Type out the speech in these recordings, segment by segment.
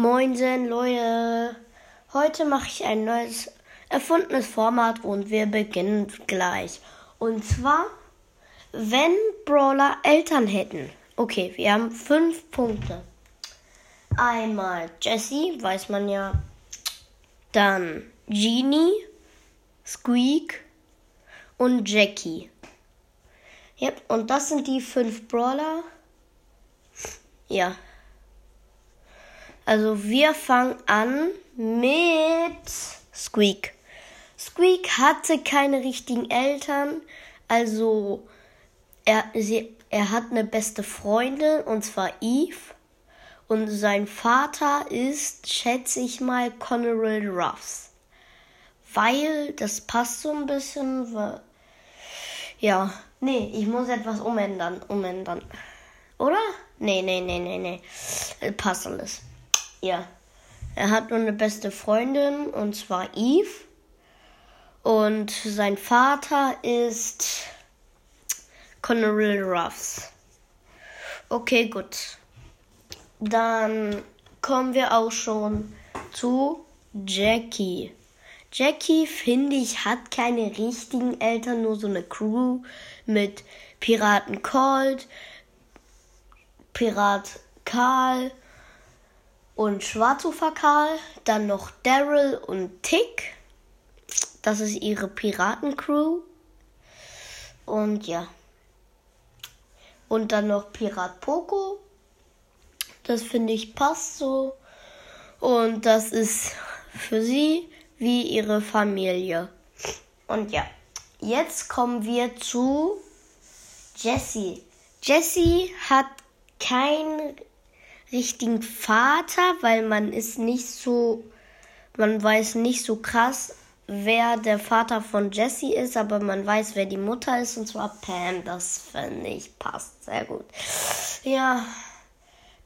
Moinsen, Leute. Heute mache ich ein neues erfundenes Format und wir beginnen gleich. Und zwar, wenn Brawler Eltern hätten. Okay, wir haben fünf Punkte. Einmal Jessie, weiß man ja. Dann Genie, Squeak und Jackie. Yep, und das sind die fünf Brawler. Ja. Also wir fangen an mit Squeak. Squeak hatte keine richtigen Eltern, also er, sie, er hat eine beste Freundin und zwar Eve. Und sein Vater ist, schätze ich mal, Connery Ruffs. Weil, das passt so ein bisschen, weil, ja, nee, ich muss etwas umändern, umändern. Oder? Nee, nee, nee, nee, nee. Passt alles. Ja. Er hat nur eine beste Freundin und zwar Eve. Und sein Vater ist Connery Ruffs. Okay, gut. Dann kommen wir auch schon zu Jackie. Jackie, finde ich, hat keine richtigen Eltern, nur so eine Crew mit Piraten Colt, Pirat Karl und Schwarzufer Karl. Dann noch Daryl und Tick. Das ist ihre Piratencrew. Und ja. Und dann noch Pirat Poco. Das finde ich passt so. Und das ist für sie wie ihre Familie. Und ja, jetzt kommen wir zu Jessie. Jessie hat keinen richtigen Vater, weil man ist nicht so, man weiß nicht so krass, wer der Vater von Jessie ist, aber man weiß, wer die Mutter ist, und zwar Pam. Das finde ich passt sehr gut. Ja,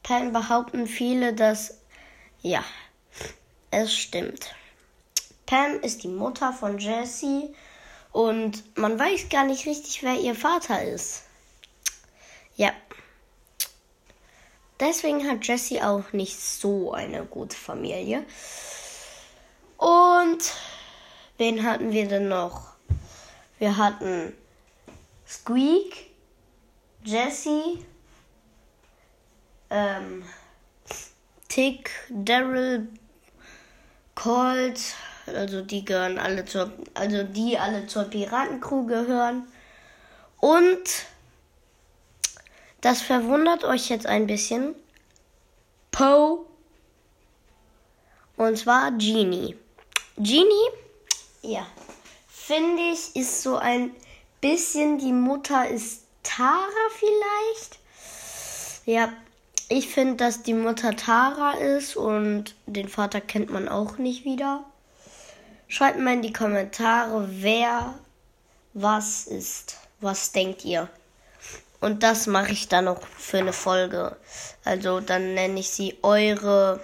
Pam behaupten viele, dass, ja, es stimmt. Pam ist die Mutter von Jessie und man weiß gar nicht richtig, wer ihr Vater ist. Ja. Deswegen hat Jessie auch nicht so eine gute Familie. Und wen hatten wir denn noch? Wir hatten Squeak, Jessie, ähm, Tick, Daryl, Colt, also die gehören alle zur, also die alle zur Piratencrew gehören. Und das verwundert euch jetzt ein bisschen. Poe. Und zwar Genie. Genie, ja, finde ich, ist so ein bisschen die Mutter ist Tara vielleicht. Ja, ich finde, dass die Mutter Tara ist und den Vater kennt man auch nicht wieder. Schreibt mal in die Kommentare, wer was ist. Was denkt ihr? Und das mache ich dann noch für eine Folge. Also dann nenne ich sie eure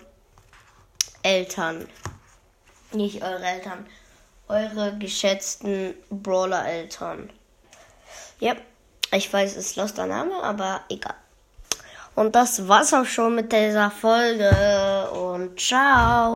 Eltern. Nicht eure Eltern. Eure geschätzten Brawler-Eltern. Ja, ich weiß, es ist loster Name, aber egal. Und das war's auch schon mit dieser Folge. Und ciao.